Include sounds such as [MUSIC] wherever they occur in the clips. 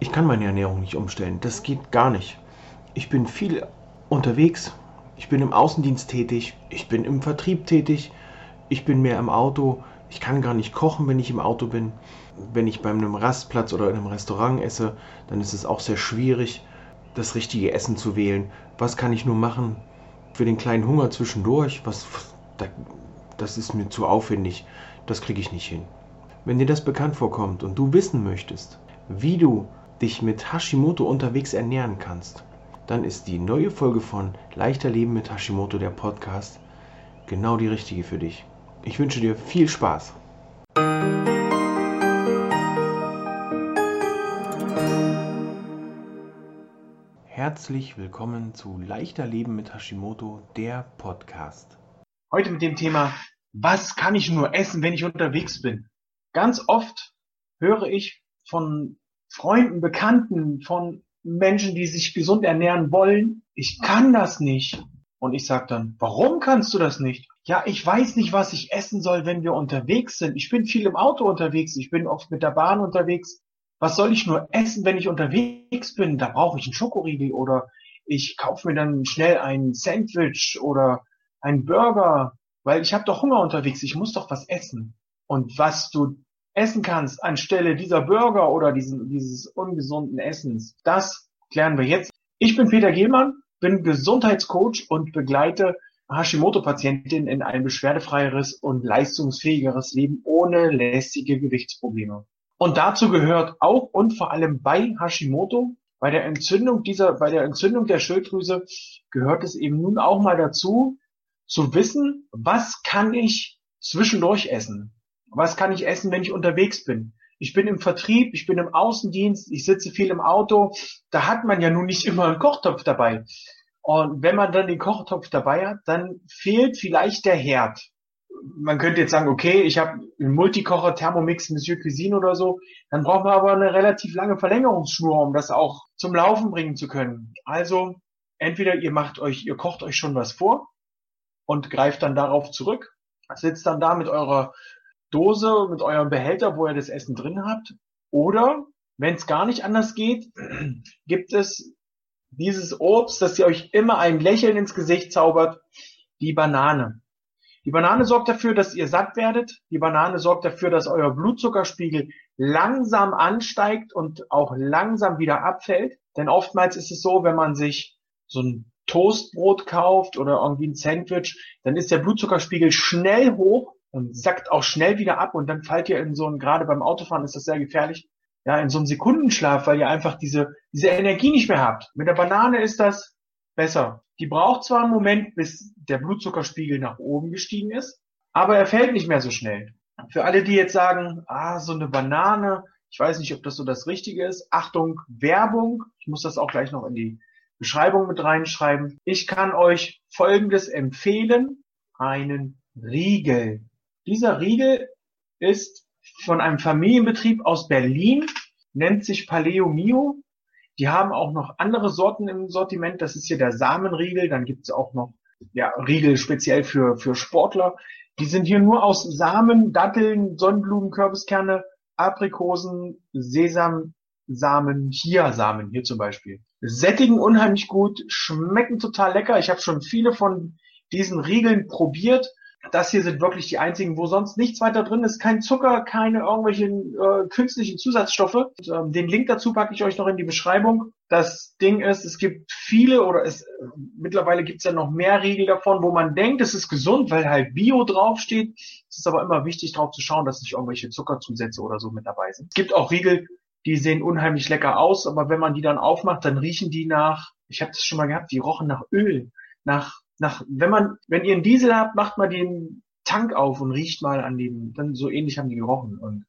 ich kann meine Ernährung nicht umstellen. Das geht gar nicht. Ich bin viel unterwegs. Ich bin im Außendienst tätig. Ich bin im Vertrieb tätig. Ich bin mehr im Auto. Ich kann gar nicht kochen, wenn ich im Auto bin. Wenn ich bei einem Rastplatz oder in einem Restaurant esse, dann ist es auch sehr schwierig, das richtige Essen zu wählen. Was kann ich nur machen für den kleinen Hunger zwischendurch? Was, das ist mir zu aufwendig. Das kriege ich nicht hin. Wenn dir das bekannt vorkommt und du wissen möchtest, wie du dich mit Hashimoto unterwegs ernähren kannst, dann ist die neue Folge von Leichter Leben mit Hashimoto, der Podcast, genau die richtige für dich. Ich wünsche dir viel Spaß. Herzlich willkommen zu Leichter Leben mit Hashimoto, der Podcast. Heute mit dem Thema, was kann ich nur essen, wenn ich unterwegs bin? Ganz oft höre ich von Freunden, Bekannten, von Menschen, die sich gesund ernähren wollen, ich kann das nicht. Und ich sage dann, warum kannst du das nicht? Ja, ich weiß nicht, was ich essen soll, wenn wir unterwegs sind. Ich bin viel im Auto unterwegs, ich bin oft mit der Bahn unterwegs. Was soll ich nur essen, wenn ich unterwegs bin? Da brauche ich einen Schokoriegel oder ich kaufe mir dann schnell ein Sandwich oder einen Burger, weil ich habe doch Hunger unterwegs, ich muss doch was essen. Und was du essen kannst anstelle dieser Burger oder diesen, dieses ungesunden Essens. Das klären wir jetzt. Ich bin Peter Gehlmann, bin Gesundheitscoach und begleite Hashimoto-Patientinnen in ein beschwerdefreieres und leistungsfähigeres Leben ohne lästige Gewichtsprobleme. Und dazu gehört auch und vor allem bei Hashimoto, bei der Entzündung dieser, bei der Entzündung der Schilddrüse gehört es eben nun auch mal dazu, zu wissen, was kann ich zwischendurch essen? Was kann ich essen, wenn ich unterwegs bin? Ich bin im Vertrieb, ich bin im Außendienst, ich sitze viel im Auto. Da hat man ja nun nicht [LAUGHS] immer einen Kochtopf dabei. Und wenn man dann den Kochtopf dabei hat, dann fehlt vielleicht der Herd. Man könnte jetzt sagen, okay, ich habe einen Multikocher, Thermomix, Monsieur Cuisine oder so. Dann braucht man aber eine relativ lange Verlängerungsschnur, um das auch zum Laufen bringen zu können. Also entweder ihr macht euch, ihr kocht euch schon was vor und greift dann darauf zurück, sitzt dann da mit eurer Dose mit eurem Behälter, wo ihr das Essen drin habt. Oder, wenn es gar nicht anders geht, [CLEARS THROAT] gibt es dieses Obst, das ihr euch immer ein Lächeln ins Gesicht zaubert, die Banane. Die Banane sorgt dafür, dass ihr satt werdet. Die Banane sorgt dafür, dass euer Blutzuckerspiegel langsam ansteigt und auch langsam wieder abfällt. Denn oftmals ist es so, wenn man sich so ein Toastbrot kauft oder irgendwie ein Sandwich, dann ist der Blutzuckerspiegel schnell hoch und sackt auch schnell wieder ab und dann fallt ihr in so ein, gerade beim Autofahren ist das sehr gefährlich, ja, in so einen Sekundenschlaf, weil ihr einfach diese, diese Energie nicht mehr habt. Mit der Banane ist das besser. Die braucht zwar einen Moment, bis der Blutzuckerspiegel nach oben gestiegen ist, aber er fällt nicht mehr so schnell. Für alle, die jetzt sagen, ah, so eine Banane, ich weiß nicht, ob das so das Richtige ist. Achtung, Werbung. Ich muss das auch gleich noch in die Beschreibung mit reinschreiben. Ich kann euch Folgendes empfehlen. Einen Riegel. Dieser Riegel ist von einem Familienbetrieb aus Berlin, nennt sich Paleo Mio. Die haben auch noch andere Sorten im Sortiment. Das ist hier der Samenriegel. Dann gibt es auch noch ja, Riegel speziell für, für Sportler. Die sind hier nur aus Samen, Datteln, Sonnenblumen, Kürbiskerne, Aprikosen, Sesam, Samen, Chiasamen hier zum Beispiel. Sättigen unheimlich gut, schmecken total lecker. Ich habe schon viele von diesen Riegeln probiert das hier sind wirklich die einzigen, wo sonst nichts weiter drin ist. Kein Zucker, keine irgendwelchen äh, künstlichen Zusatzstoffe. Und, ähm, den Link dazu packe ich euch noch in die Beschreibung. Das Ding ist, es gibt viele oder es mittlerweile gibt es ja noch mehr Riegel davon, wo man denkt, es ist gesund, weil halt Bio draufsteht. Es ist aber immer wichtig, darauf zu schauen, dass nicht irgendwelche Zuckerzusätze oder so mit dabei sind. Es gibt auch Riegel, die sehen unheimlich lecker aus, aber wenn man die dann aufmacht, dann riechen die nach, ich habe das schon mal gehabt, die rochen nach Öl, nach nach, wenn man, wenn ihr einen Diesel habt, macht mal den Tank auf und riecht mal an dem, dann so ähnlich haben die gerochen. Und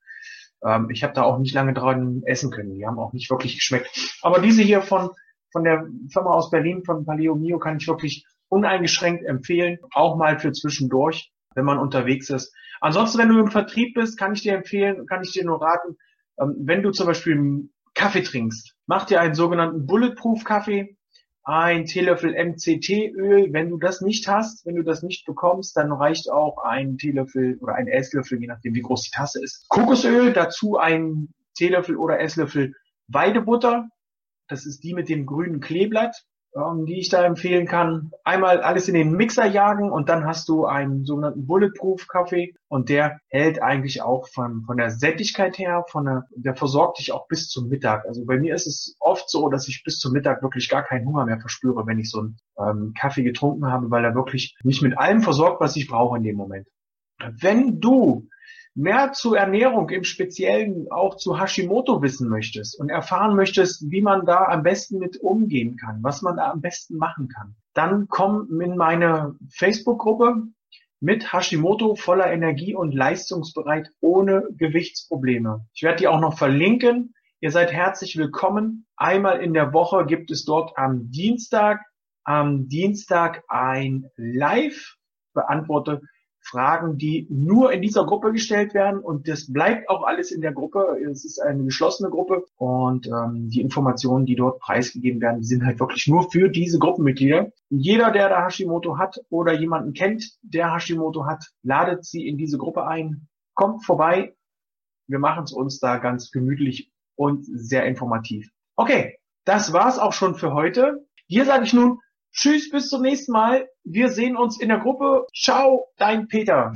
ähm, ich habe da auch nicht lange dran essen können. Die haben auch nicht wirklich geschmeckt. Aber diese hier von, von der Firma aus Berlin, von Paleo Mio, kann ich wirklich uneingeschränkt empfehlen. Auch mal für zwischendurch, wenn man unterwegs ist. Ansonsten, wenn du im Vertrieb bist, kann ich dir empfehlen, kann ich dir nur raten, ähm, wenn du zum Beispiel Kaffee trinkst, mach dir einen sogenannten Bulletproof Kaffee ein Teelöffel MCT-Öl. Wenn du das nicht hast, wenn du das nicht bekommst, dann reicht auch ein Teelöffel oder ein Esslöffel, je nachdem wie groß die Tasse ist. Kokosöl, dazu ein Teelöffel oder Esslöffel Weidebutter. Das ist die mit dem grünen Kleeblatt ähm, die ich da empfehlen kann. Einmal alles in den Mixer jagen und dann hast du einen sogenannten Bulletproof Kaffee und der hält eigentlich auch von, von der Sättigkeit her, von der, der versorgt dich auch bis zum Mittag. Also bei mir ist es oft so, dass ich bis zum Mittag wirklich gar keinen Hunger mehr verspüre, wenn ich so einen ähm, Kaffee getrunken habe, weil er wirklich mich mit allem versorgt, was ich brauche in dem Moment. Wenn du mehr zur Ernährung im Speziellen auch zu Hashimoto wissen möchtest und erfahren möchtest, wie man da am besten mit umgehen kann, was man da am besten machen kann, dann komm in meine Facebook-Gruppe mit Hashimoto voller Energie und leistungsbereit ohne Gewichtsprobleme. Ich werde die auch noch verlinken. Ihr seid herzlich willkommen. Einmal in der Woche gibt es dort am Dienstag, am Dienstag ein Live beantworte Fragen, die nur in dieser Gruppe gestellt werden und das bleibt auch alles in der Gruppe. Es ist eine geschlossene Gruppe und ähm, die Informationen, die dort preisgegeben werden, die sind halt wirklich nur für diese Gruppenmitglieder. Jeder, der da Hashimoto hat oder jemanden kennt, der Hashimoto hat, ladet sie in diese Gruppe ein. Kommt vorbei. Wir machen es uns da ganz gemütlich und sehr informativ. Okay, das war's auch schon für heute. Hier sage ich nun Tschüss, bis zum nächsten Mal. Wir sehen uns in der Gruppe. Ciao, dein Peter.